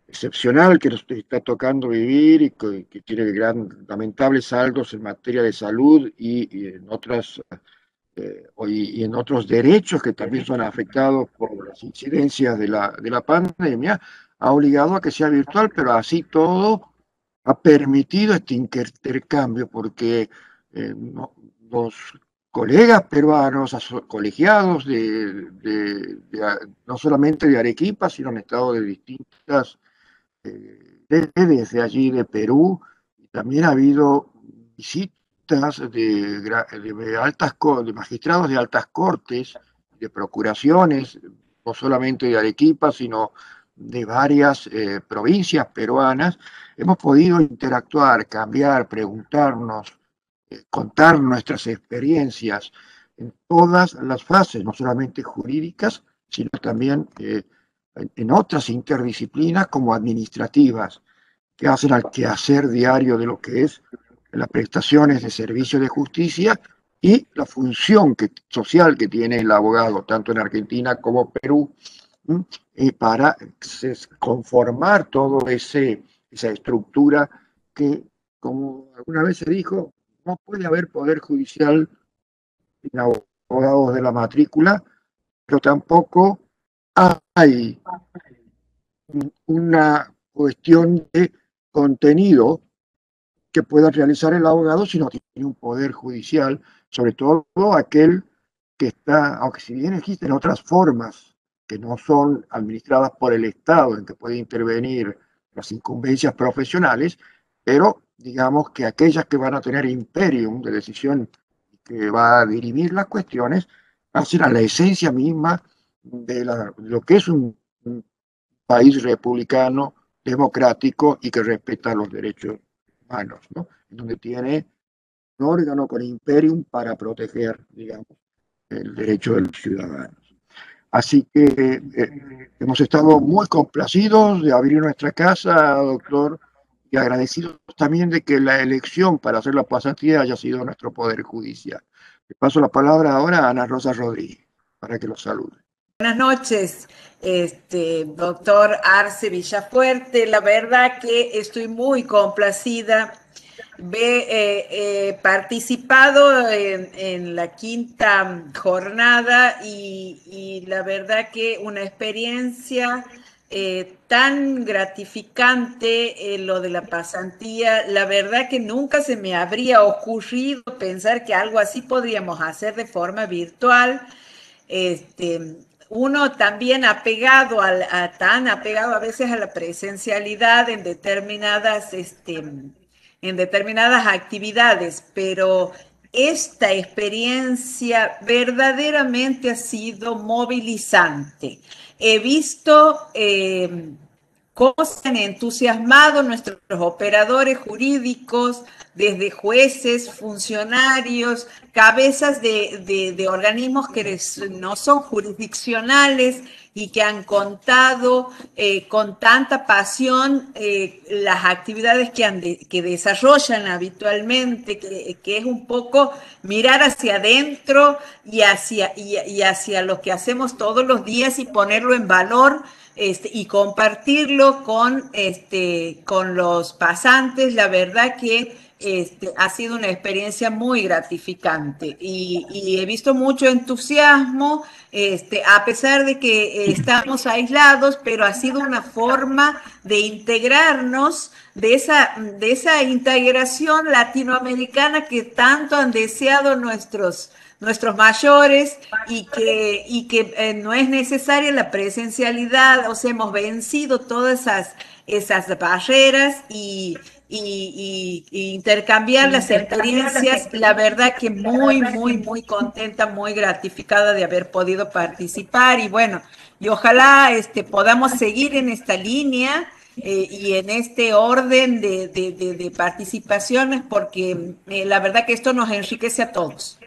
excepcional que nos está tocando vivir y que, tiene gran, lamentables saldos en materia de salud y, en otras eh, y, en otros derechos que también son afectados por las incidencias de la, de la pandemia, ha obligado a que sea virtual, pero así todo ha permitido este intercambio, porque eh, los colegas peruanos, colegiados de, no solamente de Arequipa, sino han estado de distintas eh, desde allí de Perú. También ha habido visitas de, de altas, de magistrados de altas cortes, de procuraciones, no solamente de Arequipa, sino de varias eh, provincias peruanas, hemos podido interactuar, cambiar, preguntarnos, eh, contar nuestras experiencias en todas las fases, no solamente jurídicas, sino también eh, en otras interdisciplinas como administrativas, que hacen al quehacer diario de lo que es las prestaciones de servicio de justicia y la función que, social que tiene el abogado, tanto en Argentina como Perú, eh, para conformar toda esa estructura que, como alguna vez se dijo, no puede haber poder judicial sin abogados de la matrícula, pero tampoco hay una cuestión de contenido que pueda realizar el abogado si no tiene un poder judicial, sobre todo aquel que está, aunque si bien existen otras formas que no son administradas por el Estado, en que puede intervenir las incumbencias profesionales, pero digamos que aquellas que van a tener imperium de decisión que va a dirimir las cuestiones, hacen a la esencia misma de, lo que es un, país republicano, democrático y que respeta los derechos humanos, ¿no? donde tiene un órgano con imperium para proteger, digamos, el derecho de los ciudadanos. Así que eh, hemos estado muy complacidos de abrir nuestra casa, doctor, y agradecidos también de que la elección para hacer la pasantía haya sido nuestro Poder Judicial. Le paso la palabra ahora a Ana Rosa Rodríguez para que lo salude. Buenas noches, este, doctor Arce Villafuerte. La verdad que estoy muy complacida. He eh, eh, participado en, la quinta jornada y, la verdad que una experiencia eh, tan gratificante lo de la pasantía. La verdad que nunca se me habría ocurrido pensar que algo así podríamos hacer de forma virtual. Este, uno también apegado a, tan apegado a veces a la presencialidad en determinadas, este, en determinadas actividades, pero esta experiencia verdaderamente ha sido movilizante. He visto eh, cómo se han entusiasmado nuestros operadores jurídicos, desde jueces, funcionarios, cabezas de, organismos que no son jurisdiccionales y que han contado eh, con tanta pasión eh, las actividades que, que desarrollan habitualmente, que, es un poco mirar hacia adentro y hacia, y, hacia lo que hacemos todos los días y ponerlo en valor este, y compartirlo con, este, con los pasantes. La verdad que este, ha sido una experiencia muy gratificante y, he visto mucho entusiasmo, este, a pesar de que estamos aislados, pero ha sido una forma de integrarnos, de esa, de esa integración latinoamericana que tanto han deseado nuestros, nuestros mayores y que, y que eh, no es necesaria la presencialidad, o sea, hemos vencido todas esas, esas barreras y y, intercambiar las experiencias. La verdad que muy, muy, muy contenta, muy gratificada de haber podido participar y bueno, y ojalá este, podamos seguir en esta línea. Eh, y en este orden de, de, participaciones, porque eh, la verdad que esto nos enriquece a todos.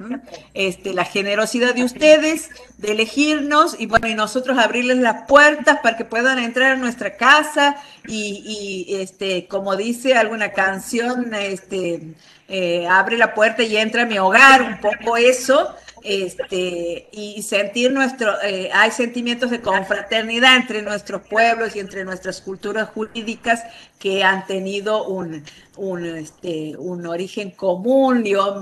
Este, la generosidad de ustedes, de elegirnos y bueno, y nosotros abrirles las puertas para que puedan entrar a nuestra casa y, este, como dice alguna canción, este, eh, abre la puerta y entra a mi hogar, un poco eso este, y sentir nuestro, eh, hay sentimientos de confraternidad entre nuestros pueblos y entre nuestras culturas jurídicas que han tenido un, un, este, un origen común. Yo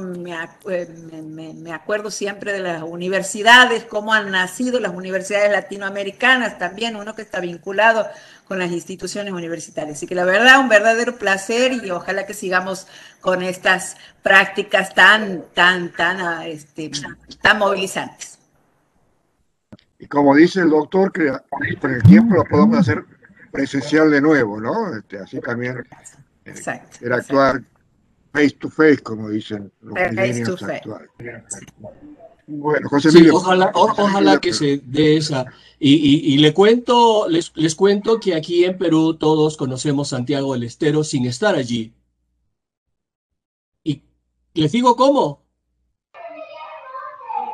eh, me, me, acuerdo siempre de las universidades, cómo han nacido las universidades latinoamericanas también, uno que está vinculado con las instituciones universitarias. Así que la verdad, un verdadero placer y ojalá que sigamos con estas prácticas tan, tan, tan, ah, este, tan movilizantes. Y como dice el doctor, que con el tiempo lo podemos hacer presencial de nuevo, ¿no? Este, así también eh, interactuar face to face, como dicen los Face to face. actuales. Bueno, José Sí, Emilio. ojalá, o- ojalá que se dé esa. Y, y- y le cuento, les, les cuento que aquí en Perú todos conocemos Santiago del Estero sin estar allí. Y les digo cómo,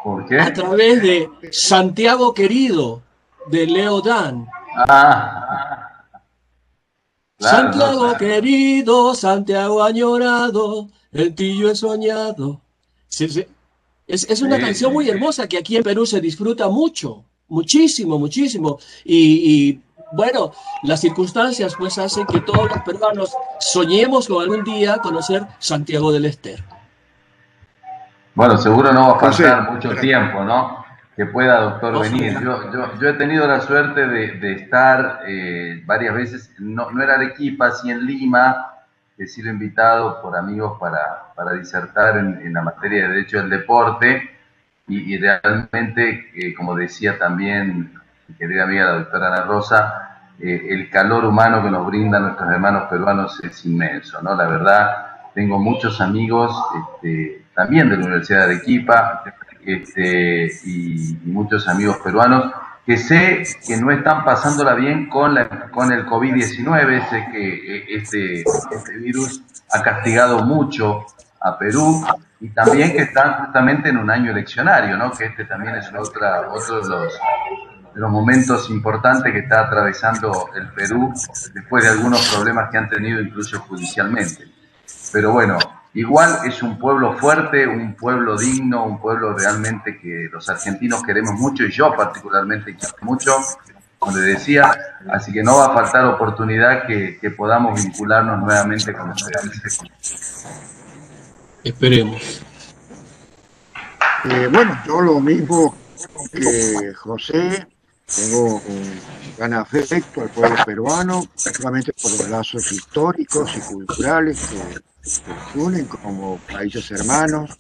¿Por qué? a través de Santiago Querido, de Leo Dan. Ah, claro, Santiago no, querido, Santiago añorado, en ti yo he soñado. Sí, sí. Es, es una Sí, canción muy hermosa que aquí en Perú se disfruta mucho, muchísimo, muchísimo. Y, y, bueno, las circunstancias pues hacen que todos los peruanos soñemos con algún día conocer Santiago del Estero. Bueno, seguro no va a José, faltar mucho espera. tiempo, ¿no? Que pueda, doctor, venir. Yo, yo, yo he tenido la suerte de, de estar eh, varias veces, no, no en Arequipa, sí en Lima. He sido invitado por amigos para, para disertar en, en la materia de Derecho del Deporte. Y, y realmente, eh, como decía también mi querida amiga la doctora Ana Rosa, eh, el calor humano que nos brindan nuestros hermanos peruanos es inmenso, ¿no? La verdad, tengo muchos amigos este, también de la Universidad de Arequipa este, y, muchos amigos peruanos que sé que no están pasándola bien con, la, con el COVID-19, sé que eh, este, este virus ha castigado mucho a Perú y también que están justamente en un año eleccionario, ¿no? que este también es otra, otro de los, los momentos importantes que está atravesando el Perú después de algunos problemas que han tenido incluso judicialmente. Pero bueno, igual es un pueblo fuerte, un pueblo digno, un pueblo realmente que los argentinos queremos mucho y yo particularmente quiero mucho, como les decía, así que no va a faltar oportunidad que, podamos vincularnos nuevamente con ustedes. Esperemos. Eh, bueno, yo lo mismo que José, tengo un gran afecto al pueblo peruano, principalmente por los lazos históricos y culturales que nos unen como países hermanos.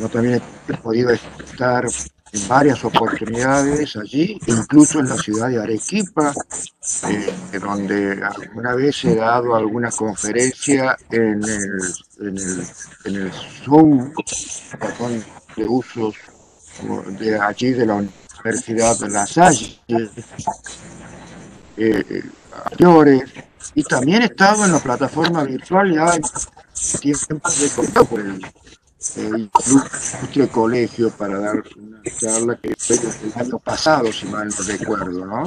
Yo también he podido estar en varias oportunidades allí, incluso en la ciudad de Arequipa, eh, donde alguna vez he dado alguna conferencia en el, en el, en el Zoom, perdón, de usos de allí de la Universidad de La Salle, eh, mayores, y también he estado en la plataforma virtual ya en tiempos de por el, ilustre colegio para dar una charla que fue el año pasado, si mal no recuerdo, ¿no?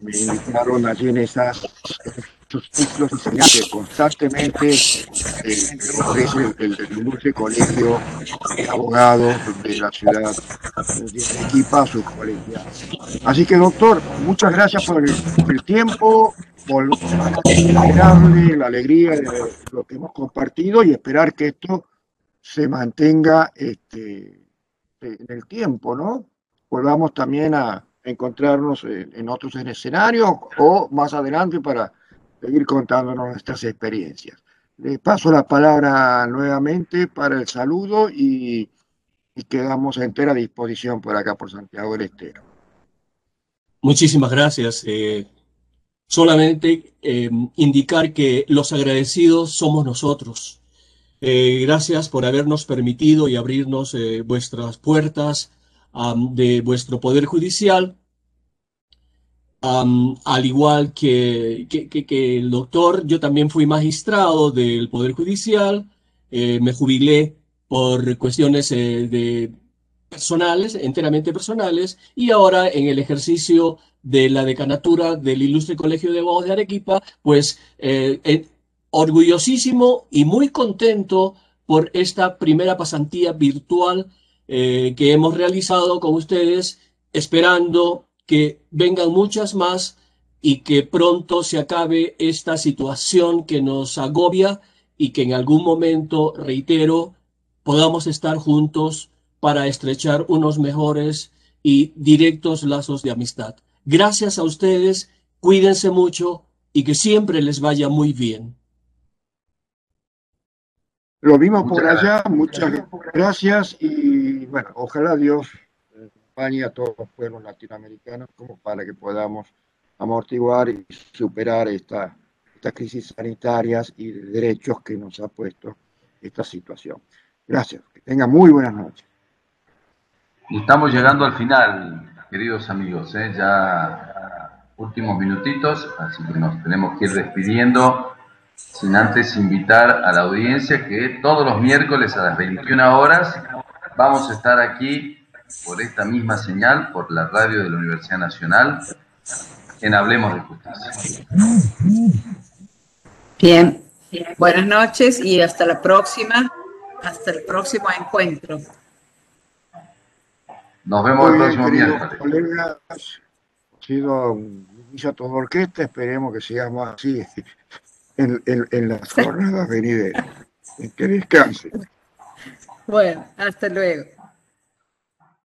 Me invitaron allí en esas, esos ciclos enseñantes constantemente eh, ofrece el, el ilustre colegio de abogados de la ciudad de Arequipa a sus colegiados. Así que, doctor, muchas gracias por el, el tiempo, por darle la alegría de lo que hemos compartido y esperar que esto se mantenga este, en el tiempo, ¿no? Volvamos también a encontrarnos en, otros escenarios o más adelante para seguir contándonos nuestras experiencias. Le paso la palabra nuevamente para el saludo y, y quedamos a entera disposición por acá, por Santiago del Estero. Muchísimas gracias. Eh, solamente eh, indicar que los agradecidos somos nosotros. Eh, gracias por habernos permitido y abrirnos eh, vuestras puertas de vuestro Poder Judicial. Al igual que, el doctor, yo también fui magistrado del Poder Judicial, eh, me jubilé por cuestiones personales, enteramente personales, y ahora en el ejercicio de la decanatura del Ilustre Colegio de Abogados de Arequipa, pues eh, orgullosísimo y muy contento por esta primera pasantía virtual eh, que hemos realizado con ustedes, esperando que vengan muchas más y que pronto se acabe esta situación que nos agobia y que en algún momento, reitero, podamos estar juntos para estrechar unos mejores y directos lazos de amistad. Gracias a ustedes, cuídense mucho y que siempre les vaya muy bien. Lo vimos por allá, muchas gracias y bueno, ojalá Dios acompañe a todos los pueblos latinoamericanos como para que podamos amortiguar y superar esta, estas crisis sanitarias y de derechos que nos ha puesto esta situación. Gracias, que tengan muy buenas noches. Estamos llegando al final, queridos amigos, ¿eh? ya últimos minutitos, así que nos tenemos que ir despidiendo, sin antes invitar a la audiencia que todos los miércoles a las 21 horas vamos a estar aquí por esta misma señal, por la radio de la Universidad Nacional, en Hablemos de Justicia. Bien, buenas noches y hasta la próxima, hasta el próximo encuentro. Nos vemos Muy el bien, próximo queridos miércoles. colegas, ha sido un inicio a toda orquesta, esperemos que sigamos así en, las jornadas venideras. Que descansen. Bueno, hasta luego.